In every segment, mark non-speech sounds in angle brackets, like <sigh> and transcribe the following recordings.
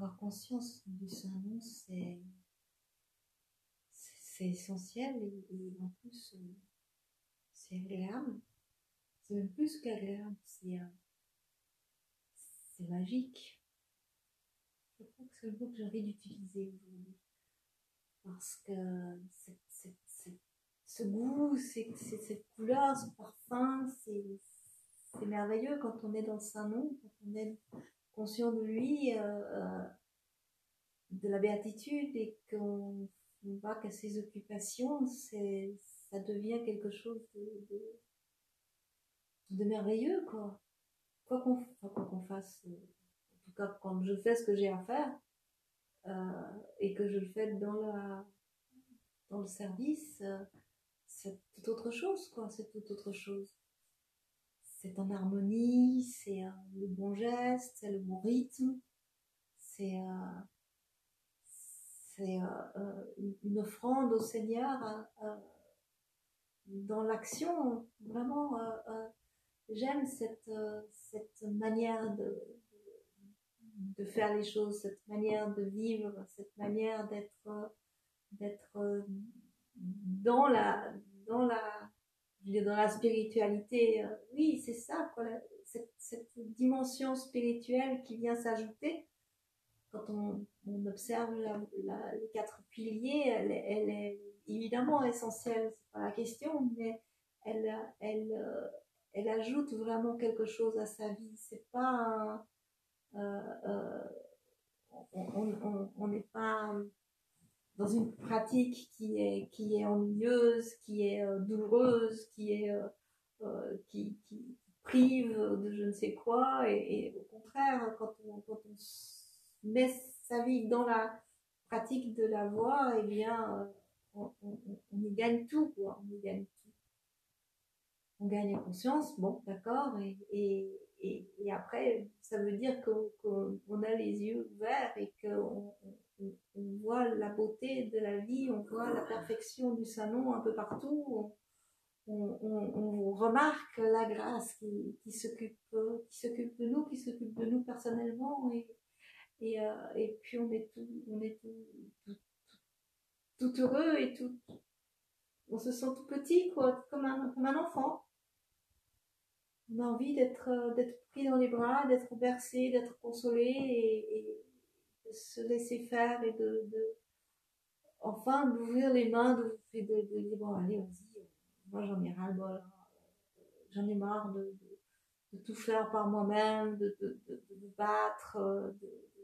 avoir conscience du Saint-Nom, c'est c'est essentiel et, en plus euh, c'est agréable. C'est même plus qu'agréable, c'est c'est magique. Je crois que c'est le mot que j'ai envie d'utiliser. Parce que ce goût, cette couleur, ce parfum, c'est merveilleux quand on est dans le Saint-Nom, quand on est conscient de lui, euh, euh, de la béatitude et qu'on va qu'à ses occupations, ça devient quelque chose de, merveilleux, quoi. Quoi qu'on fasse, euh, en tout cas quand je fais ce que j'ai à faire, et que je le fais dans, dans le service, c'est tout autre chose, quoi, c'est tout autre chose c'est en harmonie, c'est le bon geste, c'est le bon rythme, c'est euh, euh, euh, une offrande au Seigneur dans l'action. Vraiment, j'aime cette, cette manière de, de faire les choses, cette manière de vivre, cette manière d'être d'être dans la dans la dans la spiritualité, euh, oui, c'est ça, cette, dimension spirituelle qui vient s'ajouter. Quand on, observe les quatre piliers, elle, est évidemment essentielle, c'est pas la question, mais elle, elle, euh, elle ajoute vraiment quelque chose à sa vie. C'est pas euh, on n'est pas dans une pratique qui est, qui est ennuyeuse, qui est euh, douloureuse, qui est, euh, euh, qui, qui, prive de je ne sais quoi. Et, au contraire, quand on, quand on met sa vie dans la pratique de la voix, eh bien, on, y gagne tout, quoi. On y gagne tout. On gagne en conscience, bon, d'accord, et, et, après, ça veut dire qu'on a les yeux ouverts et qu'on on, voit la beauté de la vie, on voit la perfection du salon un peu partout, on, remarque la grâce qui, s'occupe qui s'occupe de nous, qui s'occupe de nous personnellement et, euh, puis on est tout, on est tout, tout, heureux et tout, on se sent tout petit quoi, comme un, enfant. On a envie d'être d'être pris dans les bras, d'être bercé, d'être consolé se laisser faire et de, de enfin d'ouvrir les mains de, de, de, dire bon allez vas-y moi j'en ai ras le bol hein. j'en ai marre de, de, tout faire par moi-même de, de, de, battre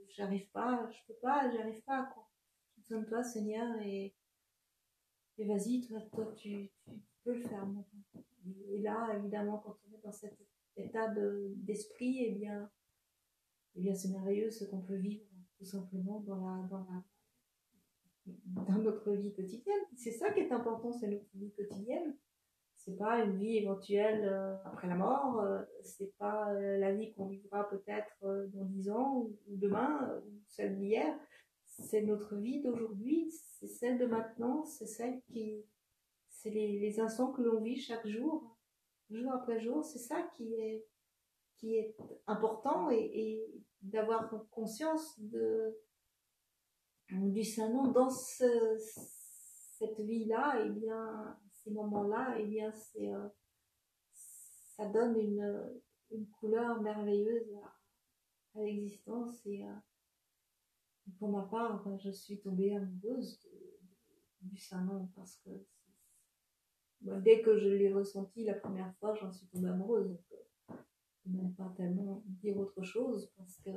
j'arrive pas je peux pas j'arrive pas quoi j'ai besoin de toi Seigneur et et vas-y toi toi tu, peux le faire et, là évidemment quand on est dans cet état d'esprit et eh bien eh bien c'est merveilleux ce qu'on peut vivre tout simplement dans la, dans la, dans notre vie quotidienne. C'est ça qui est important, c'est notre vie quotidienne. C'est pas une vie éventuelle euh, après la mort, euh, c'est pas euh, la vie qu'on vivra peut-être dans dix ans ou, demain ou celle d'hier. C'est notre vie d'aujourd'hui, c'est celle de maintenant, c'est celle qui, c'est les, les instants que l'on vit chaque jour, jour après jour. C'est ça qui est qui est important et, et d'avoir conscience de du Saint-Nom dans ce, cette vie-là, et eh bien ces moments-là, et eh bien c'est euh, ça donne une, une couleur merveilleuse à, l'existence et euh, pour ma part, je suis tombée amoureuse du Saint-Nom parce que dès que je l'ai ressenti la première fois, j'en suis tombée amoureuse même pas tellement dire autre chose parce que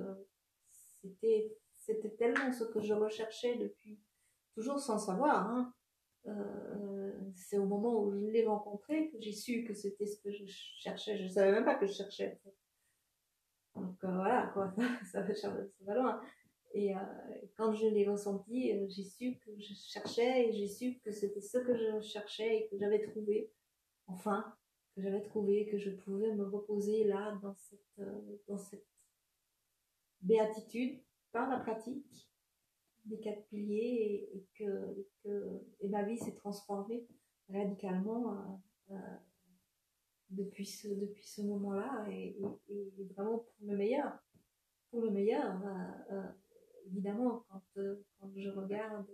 c'était c'était tellement ce que je recherchais depuis toujours sans savoir hein. euh, c'est au moment où je l'ai rencontré que j'ai su que c'était ce que je cherchais. Je savais même pas que je cherchais donc euh, voilà quoi. <laughs> Ça, va, ça va loin. Et euh, quand je l'ai ressenti j'ai su que je cherchais et j'ai su que c'était ce que je cherchais et que j'avais trouvé. Enfin j'avais trouvé, que je pouvais me reposer là dans cette, euh, dans cette béatitude par la pratique des quatre piliers et, que, et ma vie s'est transformée radicalement euh, euh, depuis ce, depuis ce moment-là et, vraiment pour le meilleur. Pour le meilleur, évidemment, quand, quand je regarde,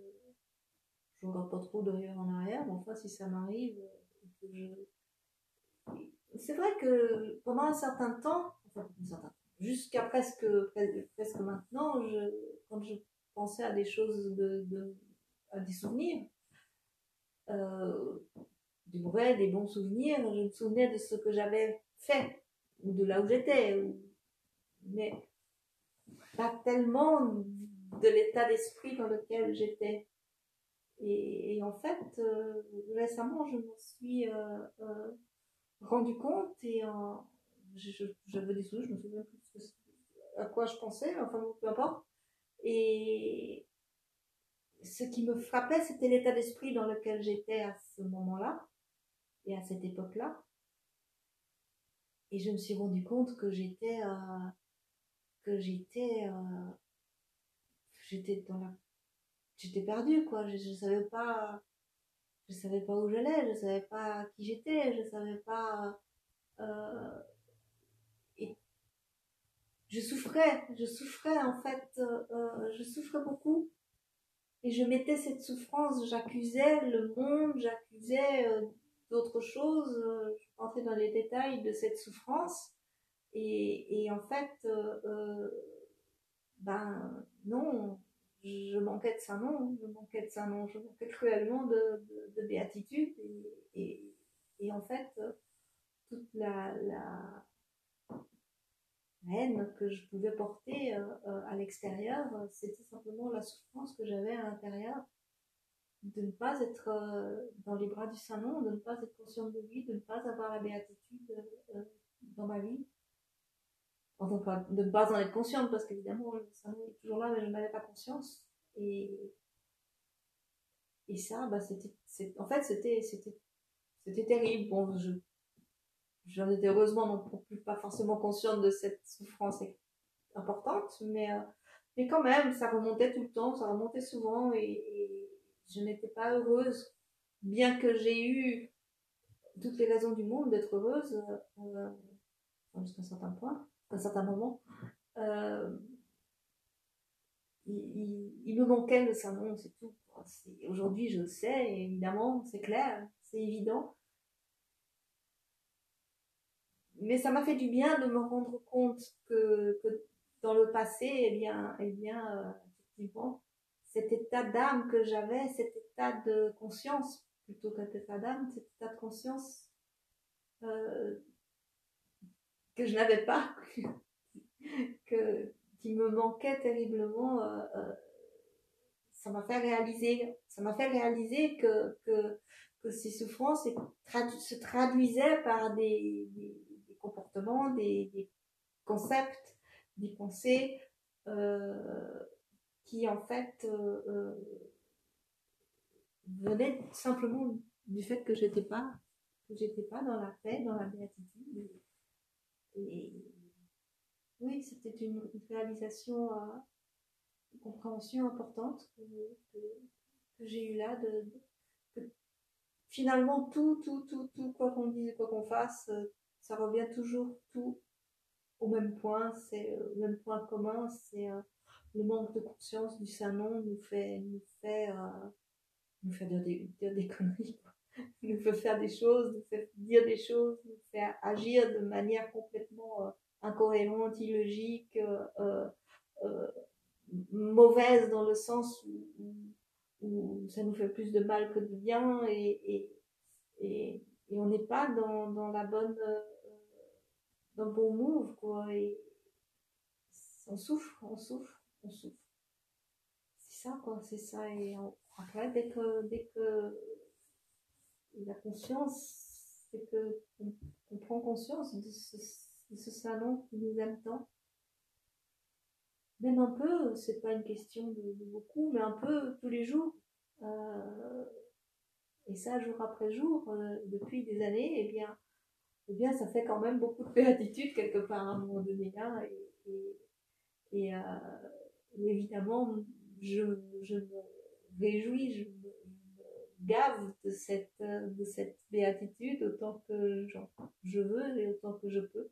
je ne regarde pas trop derrière en arrière, mais enfin, si ça m'arrive, c'est vrai que pendant un certain temps, jusqu'à presque, presque maintenant, quand je pensais à des choses, de, à des souvenirs, euh, des mauvais, des bons souvenirs, je me souvenais de ce que j'avais fait, ou de là où j'étais, mais pas tellement de l'état d'esprit dans lequel j'étais. Et, en fait, euh, récemment, je m'en suis euh, euh, rendu compte et j'avais des sous, je me souviens plus à quoi je pensais, enfin peu importe. Et ce qui me frappait, c'était l'état d'esprit dans lequel j'étais à ce moment-là et à cette époque-là. Et je me suis rendu compte que j'étais que j'étais j'étais dans la j'étais perdue quoi je, je savais pas je savais pas où j'allais je savais pas qui j'étais je savais pas euh, et je souffrais je souffrais en fait euh, euh, je souffrais beaucoup. Et je mettais cette souffrance j'accusais le monde j'accusais d'autres choses je rentrais dans les détails de cette souffrance. Et, et en fait ben non je manquais de ça non, je manquais de ça non, je manquais cruellement de, de, béatitude et, en fait toute la, la, haine que je pouvais porter euh, euh, à l'extérieur, c'était simplement la souffrance que j'avais à l'intérieur de ne pas être euh, dans les bras du Saint-Nom, de ne pas être consciente de lui, de ne pas avoir la béatitude dans ma vie. Enfin, de ne pas en être consciente, parce qu'évidemment, le cerveau est toujours là, mais je n'avais pas conscience. Et, et ça, bah, c'était, en fait, c'était, c'était, c'était terrible. Bon, je, j'en étais heureusement non plus pas forcément consciente de cette souffrance importante, mais, euh, mais quand même, ça remontait tout le temps, ça remontait souvent, et, je n'étais pas heureuse, bien que j'ai eu toutes les raisons du monde d'être heureuse, euh, jusqu'à un certain point à un certain moment, euh, il, me manquait le syndrome, c'est tout. Aujourd'hui, je le sais, évidemment, c'est clair, c'est évident. Mais ça m'a fait du bien de me rendre compte que, dans le passé, eh bien, eh bien euh, effectivement, cet état d'âme que j'avais, cet état de conscience, plutôt qu'un état d'âme, cet état de conscience euh, que je n'avais pas, <laughs> que, qui me manquait terriblement, euh, euh, ça m'a fait réaliser, ça m'a fait réaliser que, que, que ces souffrances se traduisaient par des, des, comportements, des, des, concepts, des pensées euh, qui en fait venaient simplement du fait que j'étais pas que j'étais pas dans la paix, dans la béatitude. Et oui, c'était une, réalisation, euh, une compréhension importante que, j'ai eu là. De, finalement, tout, tout, tout, tout, quoi qu'on dise, quoi qu'on fasse, euh, ça revient toujours tout au même point. C'est euh, le même point commun, c'est le manque de conscience du Saint-Nom nous fait, nous fait, nous fait dire, des, dire des <laughs> conneries. nous fait faire des choses, nous fait dire des choses, nous fait agir de manière complètement incohérente, illogique, euh, euh, euh, mauvaise dans le sens où, ça nous fait plus de mal que de bien et, et, et, on n'est pas dans, dans la bonne dans le bon move quoi on souffre on souffre on souffre. C'est ça quoi c'est ça et après dès que dès que la conscience, c'est que on, prend conscience de ce, de ce, salon qui nous aime tant. Même un peu, c'est pas une question de, beaucoup, mais un peu tous les jours. Euh, et ça, jour après jour, euh, depuis des années, et eh bien, eh bien, ça fait quand même beaucoup de béatitude quelque part à un moment donné là. Et, et, euh, évidemment, je, je me réjouis, je gave de cette, de cette béatitude autant que je veux et autant que je peux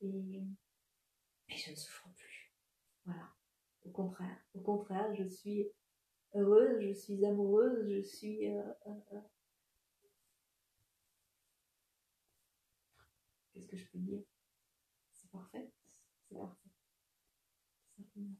et, je ne souffre plus. Voilà. Au contraire, au contraire, je suis heureuse, je suis amoureuse, je suis euh, euh, euh. qu'est-ce que je peux dire? C'est parfait. C'est parfait. Simplement.